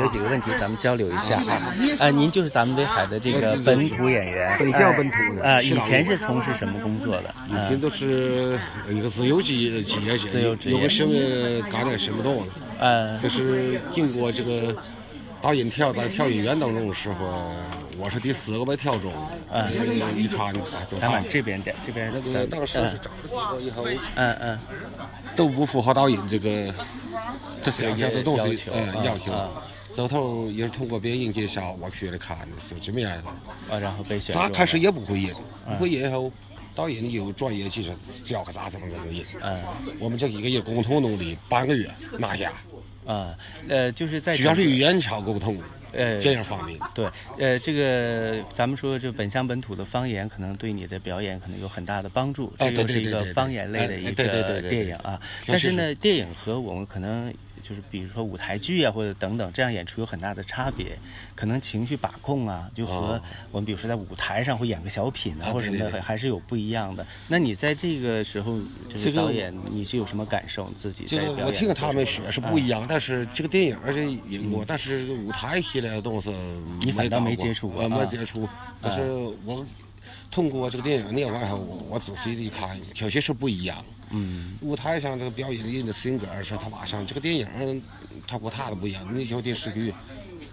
有几个问题咱们交流一下啊。呃，您就是咱们威海的这个本土演员，本校本土的呃，以前是从事什么工作的？以前都是一个自由职业职业自由职业有个什么干的什么多了。呃，就是经过这个导演跳在跳演员当中的时候，我是第四个被跳中。嗯一看，哎，就咱往这边点，这边那个咱当时是找了以后，嗯嗯都不符合导演这个这想象的东西要求，嗯，要求啊。最后也是通过别人介绍，我去了看，的，是这么样。啊，然后被选中了。咋开始也不会演，不会演以后，导演有专业技术，教他咋怎么怎么演。嗯我们这一个月共同努力，半个月拿下，啊呃，就是在主要是语言上沟通，呃这样方面。对，呃，这个咱们说这本乡本土的方言，可能对你的表演可能有很大的帮助。哎这又是一个对对对对对方言类的哎一个电影啊。但是呢，电影和我们可能就是比如说舞台剧啊，或者等等这样演出有很大的差别。可能情绪把控啊，就和哦我们比如说在舞台上会演个小品啊，啊或者什么还是有不一样的。那你在这个时候，这这个个导演，你是有什么感受？自己这我听他们说是不一样，但是这个电影而且演过，但是这个舞台系列的东西你反倒没接触过啊没接触。但是我通过这个电影念完后，我仔细的一看，确实是不一样。嗯舞台上这个表演人的性格是他马上，这个电影他和他的不一样。你像电视剧，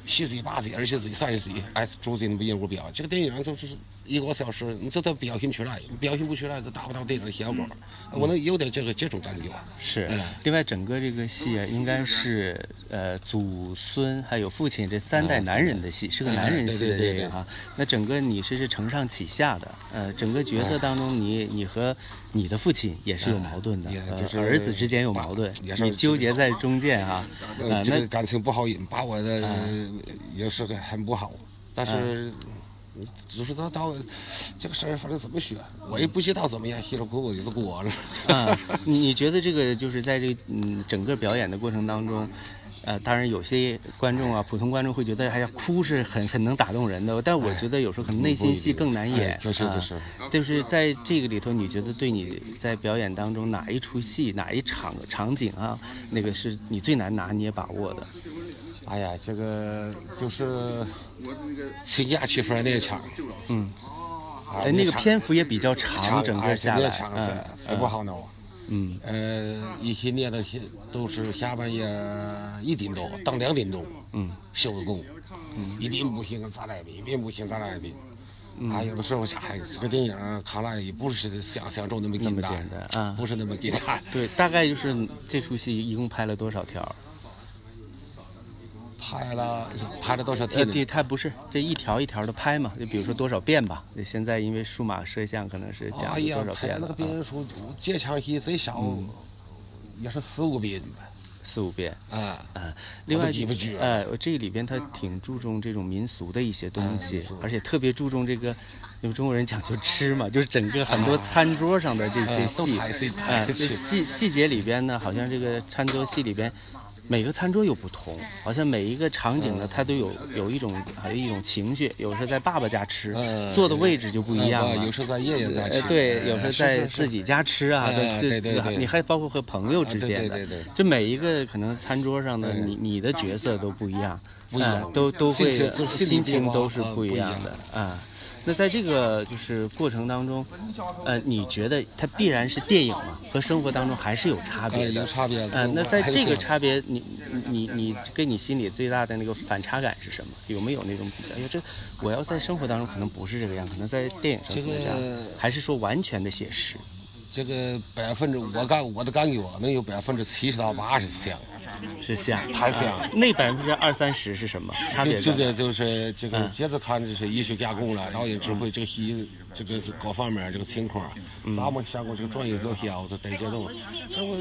十几、八集、二十几、三十几，哎，逐渐的人物表。这个电影就是一个小时，你这都表现出来，表现不出来，就达不到电影的效果。我能有点这个这种感觉。是嗯，另外整个这个戏啊，应该是呃祖孙还有父亲这三代男人的戏，是个男人戏的电影啊。那整个你是是承上启下的，呃，整个角色当中你你和你的父亲也是有矛盾的就是儿子之间有矛盾也，是你纠结在中间啊，呃，呃，那这个感情不好引，把我的呃也是个很不好，但是。只是到到这个事儿，反正怎么学，我也不知道怎么样，稀里糊涂就是过了。啊，你你觉得这个就是在这个嗯整个表演的过程当中，呃，当然有些观众啊，普通观众会觉得，哎呀，哭是很很能打动人的，但我觉得有时候可能内心戏更难演哎。就是啊就是就是在这个里头，你觉得对你在表演当中哪一出戏、哪一场场景啊，那个是你最难拿捏把握的？哎呀，这个就是亲家媳妇儿那场，嗯，啊哎，那个篇幅也比较长，场整哎个下来，那场嗯是是不好弄。嗯。呃，一些年的些都是下半夜一点多到两点钟嗯。收的工，一边不行咱来一边，一边不行咱来一边。啊，有的时候想，哎，这个电影看来也不是想象中那么简单啊。不是那么简单。对，大概就是这出戏一共拍了多少条？拍了拍了多少呃，天呢？对，它不是这一条一条的拍嘛，就比如说多少遍吧。现在因为数码摄像可能是讲哎呀究多，少拍那个遍了啊，变数，这场戏最少也是四五遍吧。四五遍。啊，嗯，另外我都记不住了呃，我这里边他挺注重这种民俗的一些东西嗯，而且特别注重这个，因为中国人讲究吃嘛，就是整个很多餐桌上的这些戏，拍戏呃，拍戏细细节里边呢，好像这个餐桌戏里边。每个餐桌又不同，好像每一个场景呢，它都有有一种还有一种情绪。有时候在爸爸家吃，嗯。坐的位置就不一样了。呃有时候在爷爷家吃。呃，对，有时候在自己家吃啊，对对对你还包括和朋友之间的，对对对。就每一个可能餐桌上的嗯。你你的角色都不一样，不一样嗯都都会心情都是呃不一样的啊。那在这个就是过程当中，呃，你觉得它必然是电影嘛，和生活当中还是有差别呃的，有差别的呃，那在这个差别，你你你跟你心里最大的那个反差感是什么？有没有那种哎呀，这我要在生活当中可能不是这个样，可能在电影上这可能这样，个还是说完全的写实？这个百分之我感我的感觉能有百分之七十到八十像，是像还像啊那百分之二三十是什么差别在哪？这这个就是这个嗯接着看就是艺术加工了，然后也指挥这个戏这个各方面这个情况，咱们下过这个专业特效这这些东西，所以我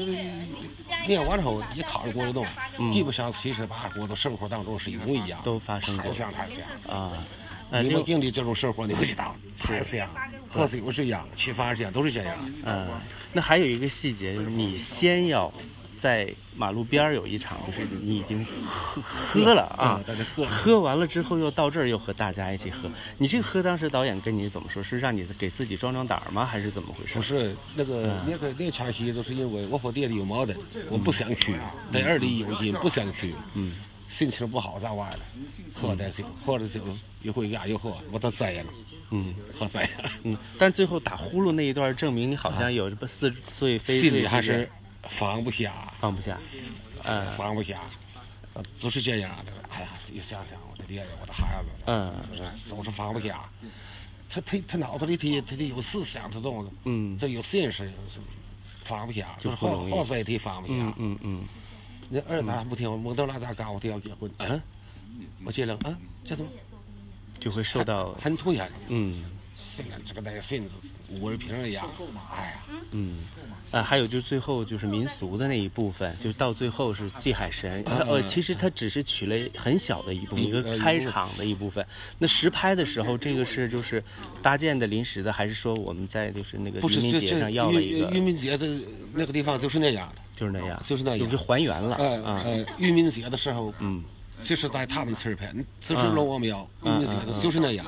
练完后一考虑过这东西，比不上七十八十我的生活当中是一模一样，都发生过太像太像。啊，呃，你们经历这种生活，你不知道，太像，喝酒是一样，吃饭是一样，都是这样。嗯，那还有一个细节，就是你先要在马路边儿有一场，就是你已经喝喝了啊喝喝完了之后又到这儿又和大家一起喝。你这个喝当时导演跟你怎么说？是让你给自己壮壮胆儿吗？还是怎么回事不？是那个那个那场戏，都是因为我和爹爹有矛盾，我不想去，在二里有劲不想去。嗯，心情不好在外了，喝点酒，喝着酒一回家又喝，我都醉了，嗯喝醉了，嗯，但最后打呼噜那一段证明你好像有什么似醉非醉，还是放不下，放不下。嗯。放不下，呃就是这样的。哎呀，一想想我的爹呀，我的孩子，嗯。就是总是放不下。他他他脑子里他他得有思想，他懂的，嗯。他有现实放不下，就是好好醉他放不下。嗯。嗯嗯。那儿子还不听，蒙头来咱告我他要结婚，嗯，我结了，嗯，这怎么？就会受到很突然？嗯现在这个那个性子五味瓶一样，哎呀，嗯。啊，还有就是最后就是民俗的那一部分，就是到最后是祭海神。呃，其实它只是取了很小的一部分，一个开场的一部分。那实拍的时候，这个是就是搭建的临时的，还是说我们在就是那个渔民节上要了一个渔渔，民节的那个地方就是那样的，就是那样，就是那样就是还原了呃啊。呃，渔民节的时候，嗯，就是在他们村儿拍，就是龙王庙渔嗯民节的，就是那样，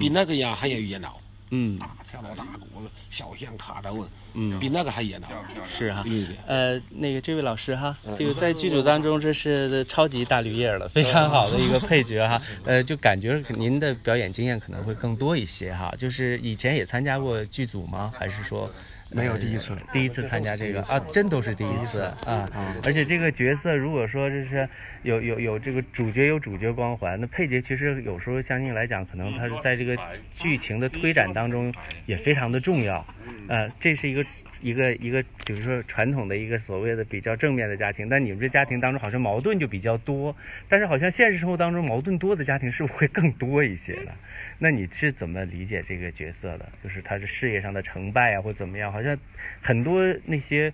比那个样还要热闹。嗯，大敲锣打鼓，小巷卡的问，嗯比那个还热闹。是哈。呃，那个这位老师哈，这个在剧组当中这是超级大绿叶了，非常好的一个配角哈。呃，就感觉您的表演经验可能会更多一些哈。就是以前也参加过剧组吗？还是说？没有第一次，第一次参加这个啊，真都是第一次啊！而且这个角色，如果说就是有有有这个主角有主角光环，那配角其实有时候相应来讲，可能他是在这个剧情的推展当中也非常的重要。呃，这是一个一个一个，比如说传统的一个所谓的比较正面的家庭，但你们这家庭当中好像矛盾就比较多，但是好像现实生活当中矛盾多的家庭是不是会更多一些呢？那你是怎么理解这个角色的？就是他是事业上的成败啊，或怎么样？好像很多那些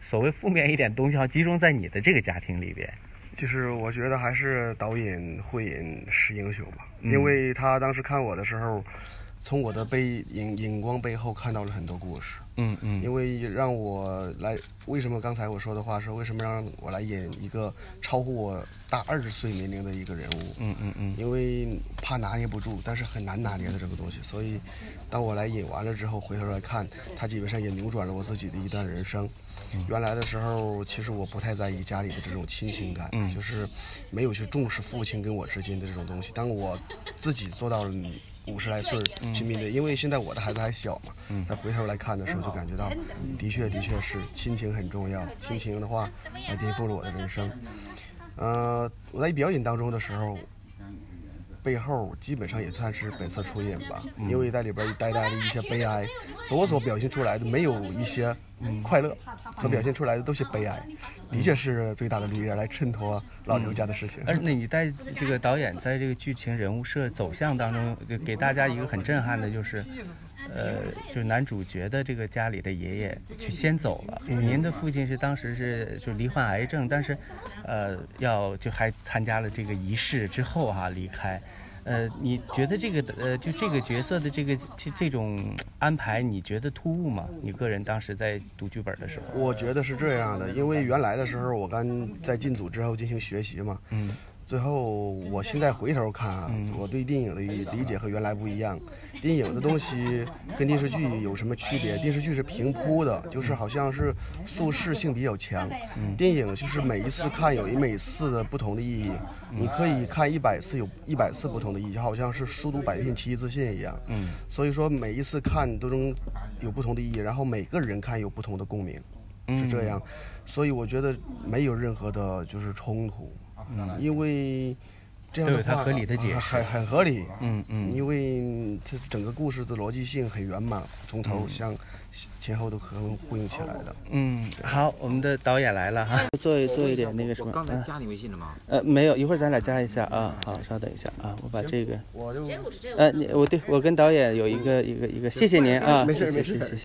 所谓负面一点东西，好像集中在你的这个家庭里边。其实我觉得还是导演慧引是英雄吧，嗯因为他当时看我的时候，从我的背影影光背后看到了很多故事。嗯嗯因为让我来，为什么刚才我说的话是为什么让我来演一个超乎我大二十岁年龄的一个人物？嗯嗯嗯因为怕拿捏不住，但是很难拿捏的这个东西，所以当我来演完了之后，回头来看，他基本上也扭转了我自己的一段人生。原来的时候，其实我不太在意家里的这种亲情感，嗯就是没有去重视父亲跟我之间的这种东西。当我自己做到了五十来岁儿去面对，因为现在我的孩子还小嘛，再回头来看的时候，就感觉到，的确的确是亲情很重要，亲情的话来颠覆了我的人生。呃，我在表演当中的时候，背后基本上也算是本色出演吧，因为在里边带带的一些悲哀，所我所表现出来的没有一些快乐，所表现出来的都是悲哀，的确是最大的力量来衬托老刘家的事情。而那你在这个导演在这个剧情人物设走向当中，给给大家一个很震撼的，就是，呃，就男主角的这个家里的爷爷去先走了。您的父亲是当时是就罹患癌症，但是，呃，要就还参加了这个仪式之后哈、离开。呃，你觉得这个呃，就这个角色的这个这这种安排，你觉得突兀吗？你个人当时在读剧本的时候，我觉得是这样的，因为原来的时候我刚在进组之后进行学习嘛，嗯最后我现在回头看啊，我对电影的理解和原来不一样。电影的东西跟电视剧有什么区别？电视剧是平铺的，就是好像是叙事性比较强。电影就是每一次看有一每次的不同的意义，你可以看一百次有一百次不同的意义，就好像是书读百遍其义自信一样。嗯所以说每一次看都能有不同的意义，然后每个人看有不同的共鸣。是这样，所以我觉得没有任何的就是冲突，因为这样的话都有它合理的解释很很合理，嗯嗯因为它整个故事的逻辑性很圆满，从头向前后都可能呼应起来的。嗯，好，我们的导演来了哈，做一做一点那个什么，刚才加你微信了吗？呃，没有，一会儿咱俩加一下啊。好，稍等一下啊，我把这个，我就呃，你我对我跟导演有一个一个一个，谢谢您啊，没事谢谢没事谢谢。